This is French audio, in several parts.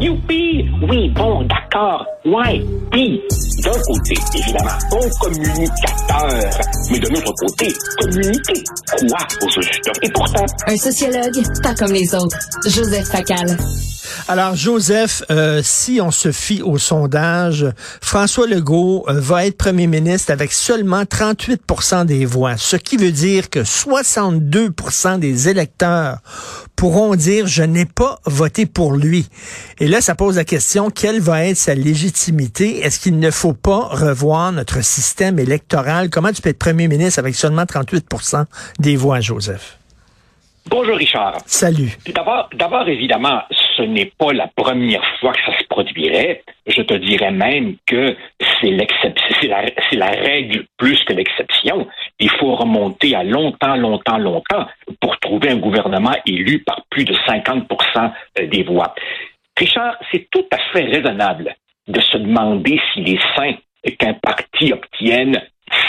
Youpi! Oui, bon, d'accord. Ouais. Puis, d'un côté, évidemment, bon communicateur. Mais de l'autre côté, communiquer quoi au juste? Et pourtant... Un sociologue, pas comme les autres. Joseph Facal. Alors, Joseph, euh, si on se fie au sondage, François Legault euh, va être premier ministre avec seulement 38% des voix, ce qui veut dire que 62% des électeurs pourront dire je n'ai pas voté pour lui. Et là, ça pose la question, quelle va être sa légitimité? Est-ce qu'il ne faut pas revoir notre système électoral? Comment tu peux être premier ministre avec seulement 38% des voix, Joseph? Bonjour Richard. Salut. D'abord, d'abord évidemment, ce n'est pas la première fois que ça se produirait. Je te dirais même que c'est l'exception, c'est la, c'est la règle plus que l'exception. Il faut remonter à longtemps, longtemps, longtemps pour trouver un gouvernement élu par plus de 50 des voix. Richard, c'est tout à fait raisonnable de se demander s'il est sain qu'un parti obtienne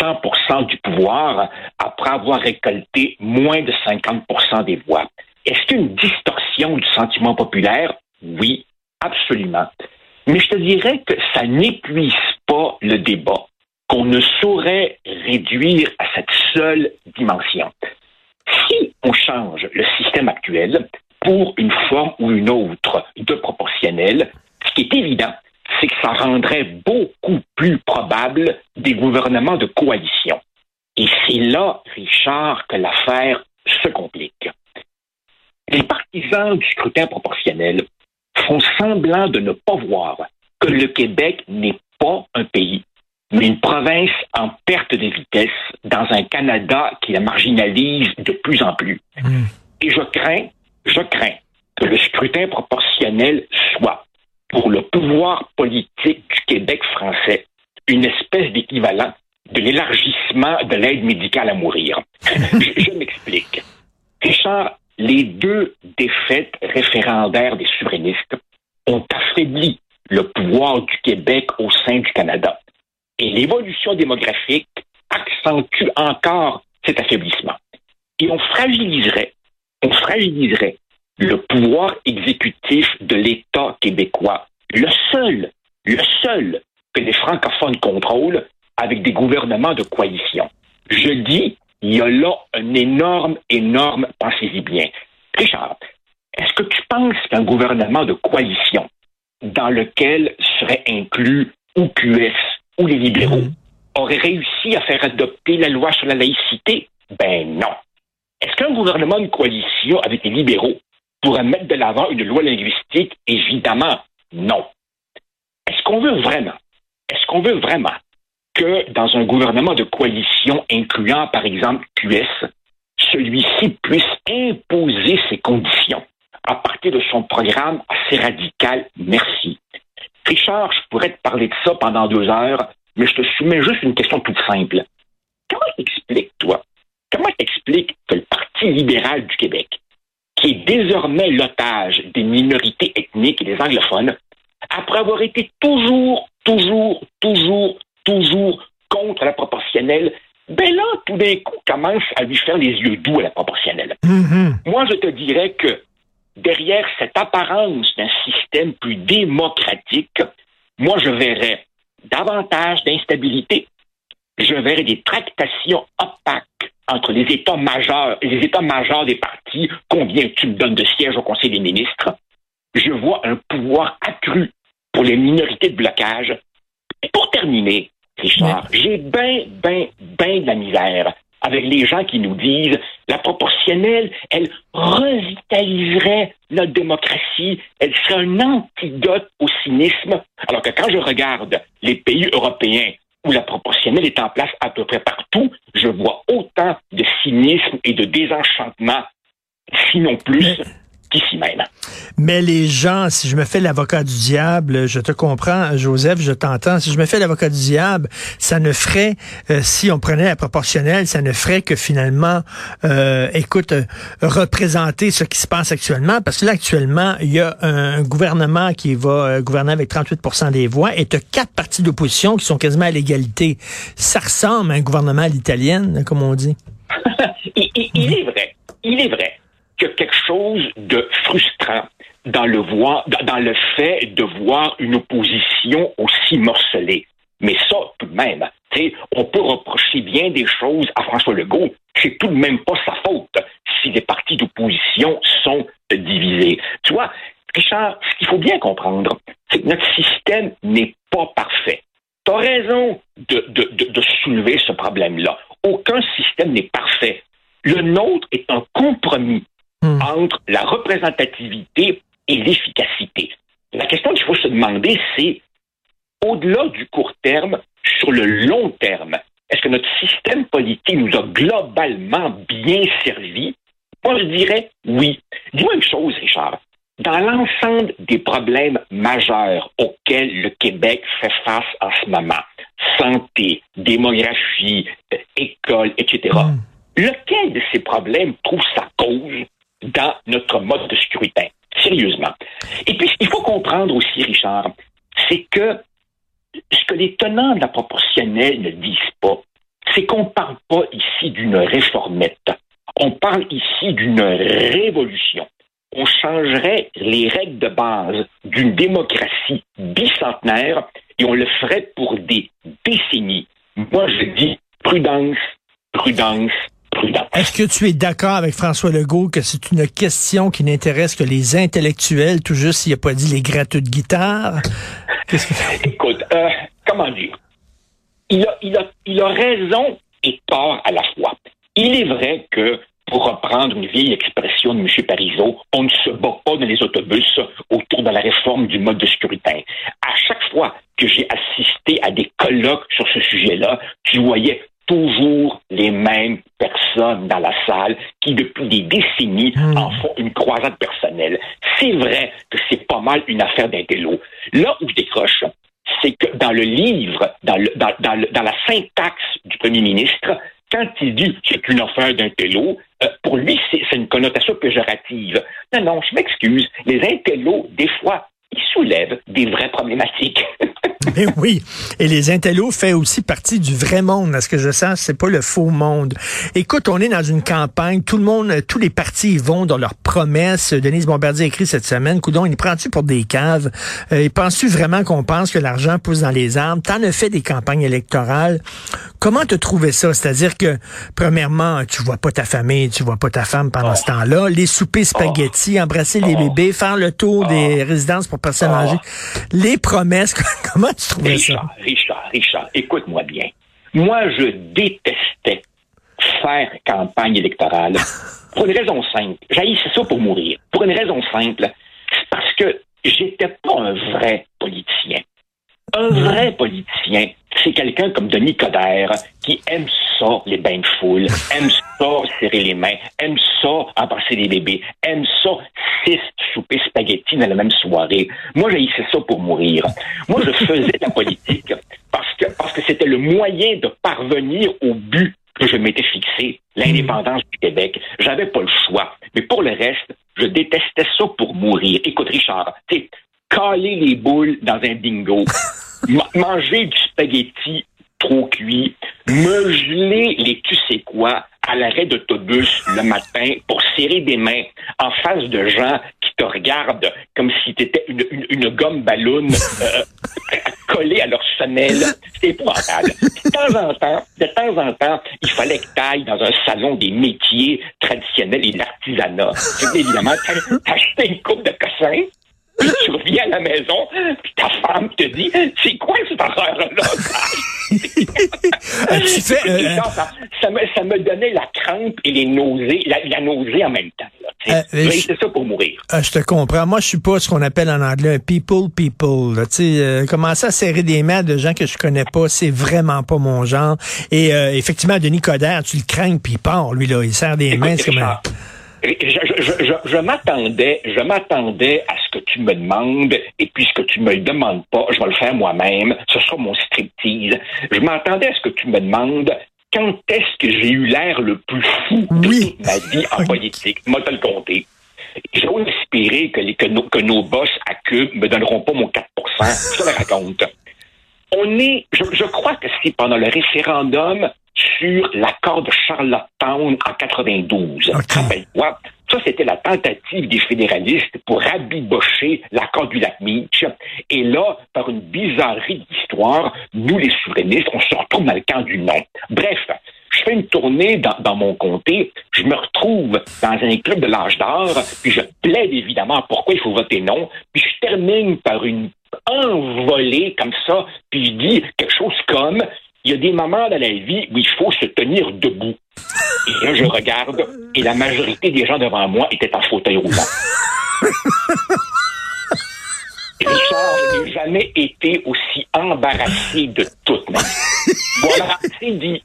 100 du pouvoir après avoir récolté moins de 50 des voix. Est-ce qu'une distorsion du sentiment populaire? Oui, absolument. Mais je te dirais que ça n'épuise pas le débat, qu'on ne saurait réduire à cette seule dimension. Si on change le système actuel pour une forme ou une autre de proportionnel, ce qui est évident, c'est que ça rendrait beaucoup plus probable des gouvernements de coalition. Et c'est là, Richard, que l'affaire se complique. Les partisans du scrutin proportionnel font semblant de ne pas voir que le Québec n'est pas un pays, mais une province en perte de vitesse dans un Canada qui la marginalise de plus en plus. Hmm. Et je crains, je crains que le scrutin proportionnel pour le pouvoir politique du Québec français une espèce d'équivalent de l'élargissement de l'aide médicale à mourir. je, m'explique. Richard, les deux défaites référendaires des souverainistes ont affaibli le pouvoir du Québec au sein du Canada. Et l'évolution démographique accentue encore cet affaiblissement. Et on fragiliserait, on fragiliserait le pouvoir exécutif de l'État québécois, le seul, le seul que les francophones contrôlent avec des gouvernements de coalition. Je dis, il y a là un énorme, énorme, pensez-y bien. Richard, est-ce que tu penses qu'un gouvernement de coalition dans lequel serait inclus ou QS ou les libéraux mhm. aurait réussi à faire adopter la loi sur la laïcité? Ben non. Est-ce qu'un gouvernement de coalition avec les libéraux pourrait mettre de l'avant une loi linguistique? Évidemment, non. Est-ce qu'on veut vraiment, est-ce qu'on veut vraiment que dans un gouvernement de coalition incluant, par exemple, QS, celui-ci puisse imposer ses conditions à partir de son programme assez radical? Merci. Richard, je pourrais te parler de ça pendant deux heures, mais je te soumets juste une question toute simple. Comment t'expliques, toi, comment t'expliques que le Parti libéral du Québec, qui est désormais l'otage des minorités ethniques et des anglophones, après avoir été toujours, toujours, toujours, toujours contre la proportionnelle, ben là, tout d'un coup, commence à lui faire les yeux doux à la proportionnelle. Mm-hmm. Moi, je te dirais que derrière cette apparence d'un système plus démocratique, moi, je verrais davantage d'instabilité. Je verrais des tractations opaques entre les États majeurs, les États majeurs des partis, combien tu me donnes de sièges au Conseil des ministres, je vois un pouvoir accru pour les minorités de blocage. Et pour terminer, Richard, j'ai bien, bien, bien de la misère avec les gens qui nous disent la proportionnelle, elle revitaliserait notre démocratie, elle serait un antidote au cynisme, alors que quand je regarde les pays européens où la proportionnelle est en place à peu près partout, je vois autant de cynisme et de désenchantement, sinon plus, qu'ici même. Mais les gens, si je me fais l'avocat du diable, je te comprends, Joseph, je t'entends. Si je me fais l'avocat du diable, ça ne ferait, euh, si on prenait la proportionnelle, ça ne ferait que finalement, euh, écoute, euh, représenter ce qui se passe actuellement. Parce que là, actuellement, il y a un, gouvernement qui va gouverner avec 38% des voix et tu as quatre partis d'opposition qui sont quasiment à l'égalité. Ça ressemble à un gouvernement à l'italienne, comme on dit. il est vrai, il est vrai a quelque chose de frustrant dans le, voir, dans le fait de voir une opposition aussi morcelée. Mais ça, tout de même, on peut reprocher bien des choses à François Legault. C'est tout de même pas sa faute si les partis d'opposition sont divisés. Tu vois, Richard, ce qu'il faut bien comprendre, c'est que notre système n'est pas parfait. Tu as raison de, de soulever ce problème-là. Aucun système n'est parfait. Le nôtre est un compromis hmm. entre la représentativité et l'efficacité. La question qu'il faut se demander, c'est au-delà du court terme, sur le long terme, est-ce que notre système politique nous a globalement bien servi? Moi, je dirais oui. Dis-moi une chose, Richard. Dans l'ensemble des problèmes majeurs auxquels le Québec fait face en ce moment, santé, démographie, école, etc., hmm. lequel de ces problèmes trouve sa cause? Dans notre mode de scrutin? Sérieusement. Et puis, il faut comprendre aussi, Richard, c'est que ce que les tenants de la proportionnelle ne disent pas, c'est qu'on ne parle pas ici d'une réformette. On parle ici d'une révolution. On changerait les règles de base d'une démocratie bicentenaire et on le ferait pour des décennies. Moi, je dis prudence, prudence, Est-ce que tu es d'accord avec François Legault que c'est une question qui n'intéresse que les intellectuels, tout juste s'il n'a pas dit les gratteux de guitare? Écoute, euh, comment dire? Il a, il, a, il a raison et tort à la fois. Il est vrai que, pour reprendre une vieille expression de M. Parizeau, on ne se bat pas dans les autobus autour de la réforme du mode de scrutin. À chaque fois que j'ai assisté à des colloques sur ce sujet-là, tu voyais toujours les mêmes personnes dans la salle qui, depuis des décennies, hmm. en font une croisade personnelle. C'est vrai que c'est pas mal une affaire d'intello. Là où je décroche, c'est que dans le livre, dans, le, dans, dans, la syntaxe du premier ministre, quand il dit c'est une affaire d'intello, euh, pour lui, c'est une connotation péjorative. Non, non, je m'excuse. Les intellos, des fois, ils soulèvent des vraies problématiques. Mais ben oui. Et les intellos fait aussi partie du vrai monde. À ce que je sache, c'est pas le faux monde. Écoute, on est dans une campagne. Tout le monde, tous les partis vont dans leurs promesses. Denise Bombardier a écrit cette semaine. Coudon, il prend-tu pour des caves? Euh, penses-tu vraiment qu'on pense que l'argent pousse dans les arbres? T'en as fait des campagnes électorales. Comment te trouvé ça? C'est-à-dire que, premièrement, tu vois pas ta famille, tu vois pas ta femme pendant ce temps-là. Les soupers spaghettis, embrasser les bébés, faire le tour des résidences pour personnes âgées. Les promesses, comment Richard, Richard, Richard, écoute-moi bien. Moi, je détestais faire campagne électorale pour une raison simple. J'haïssais ça pour mourir. Pour une raison simple. C'est parce que j'étais pas un vrai politicien. Un vrai politicien, c'est quelqu'un comme Denis Coderre qui aime ça, les bains de foule, aime ça, serrer les mains, aime ça, embrasser les bébés, aime ça, six souper spaghetti dans la même soirée. Moi, j'ai fait ça pour mourir. Moi, je faisais la politique parce que parce que c'était le moyen de parvenir au but que je m'étais fixé, l'indépendance du Québec. J'avais pas le choix. Mais pour le reste, je détestais ça pour mourir. Écoute, Richard, tu caler les boules dans un bingo, manger du spaghetti trop cuit, me geler les tu sais quoi à l'arrêt d'autobus le matin pour serrer des mains en face de gens qui te regardent comme si tu étais une, une, gomme ballon euh, collée à leur semelle. C'était épouvantable. De temps en temps, de temps en temps, il fallait que tu ailles dans un salon des métiers traditionnels et de l'artisanat. Évidemment, t'achetais une coupe de cossins, puis tu reviens à la maison, puis ta femme te dit C'est quoi cette horreur-là? Euh, euh, ça, me, ça, me, donnait la crainte et les nausées, la, nausée en même temps. Euh, c'est ça pour mourir. je te comprends. Moi, je suis pas ce qu'on appelle en anglais un people people. sais, commencer à serrer des mains de gens que je connais pas, c'est vraiment pas mon genre. Et effectivement, Denis Coderre, tu le crains, puis il part, lui, là. Il serre des mains. C'est comme un... Je, m'attendais, je m'attendais à ce que tu me demandes, et puisque tu me le demandes pas, je vais le faire moi-même. Ce sera mon striptease. Je m'attendais à ce que tu me demandes quand est-ce que j'ai eu l'air le plus fou de toute ma vie en politique. Moi, te le compter. J'ose espérer que, les, que, nos, que nos boss à queue me donneront pas mon 4 Je te le raconte. On est, je, je crois que c'est pendant le référendum sur l'accord de Charlottetown en 92. Okay. Ça, c'était la tentative des fédéralistes pour rabibocher l'accord du lac Meach. Et là, par une bizarrerie d'histoire, nous, les souverainistes, on se retrouve dans le camp du non. Bref, je fais une tournée dans, dans, mon comté, je me retrouve dans un club de l'âge d'or, puis je plaide évidemment pourquoi il faut voter non, puis je termine par une envolée comme ça, puis je dis quelque chose comme il y a des moments dans la vie où il faut se tenir debout. Et là, je regarde, et la majorité des gens devant moi étaient en fauteuil roulant. Richard, je n'ai jamais été aussi embarrassé de toute ma vie. Voilà, c'est dit.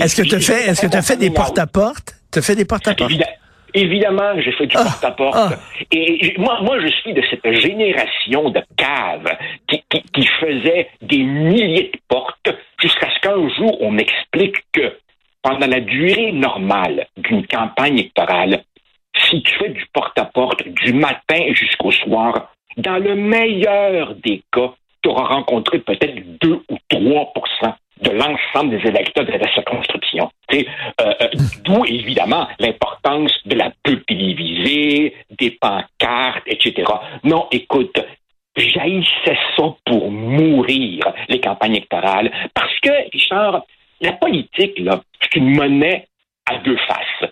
Est-ce que tu as fait, est-ce que tu as fait des porte-à-porte? Tu fait des porte-à-porte? Évidemment, j'ai fait du ah, porte-à-porte. Ah. Et moi, moi, je suis de cette génération de caves qui, qui, qui faisait des milliers de portes on m'explique que pendant la durée normale d'une campagne électorale, si tu fais du porte-à-porte du matin jusqu'au soir, dans le meilleur des cas, tu auras rencontré peut-être 2 ou 3% de l'ensemble des électeurs de la circonscription. Euh, euh, D'où, évidemment, l'importance de la pub des pancartes, etc. Non, écoute, j'haïssais ça pour mourir, les campagnes électorales, parce que, Richard, la politique, là, c'est une monnaie à deux faces.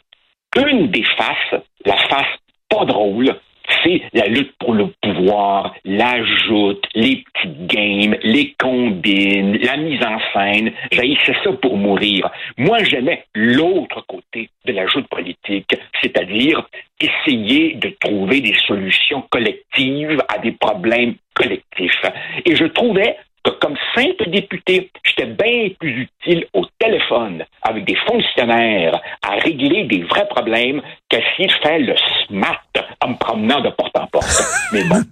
Une des faces, la face pas drôle, c'est la lutte pour le pouvoir, la joute, les petites games, les combines, la mise en scène. J'haïssais ça pour mourir. Moi, j'aimais l'autre côté de la joute politique, c'est-à-dire essayer de trouver des solutions collectives à des problèmes collectifs. Et je trouvais que comme simple député, j'étais bien plus utile au téléphone avec des fonctionnaires à régler des vrais problèmes qu'essayer de faire le smart en me promenant de porte en porte. Mais bon.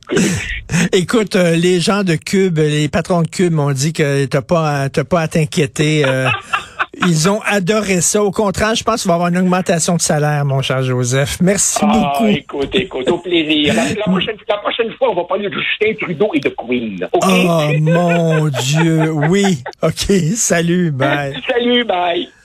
Écoute, euh, les gens de Cube, les patrons de Cube m'ont dit que t'as pas, t'as pas à t'inquiéter. Euh, ils ont adoré ça. Au contraire, je pense qu'il va y avoir une augmentation de salaire, mon cher Joseph. Merci ah, beaucoup. Écoute, écoute, au plaisir. La, prochaine, la, prochaine, fois, on va parler de Justin Trudeau et de Queen. Oh mon Dieu, oui. OK, salut, bye. salut, bye.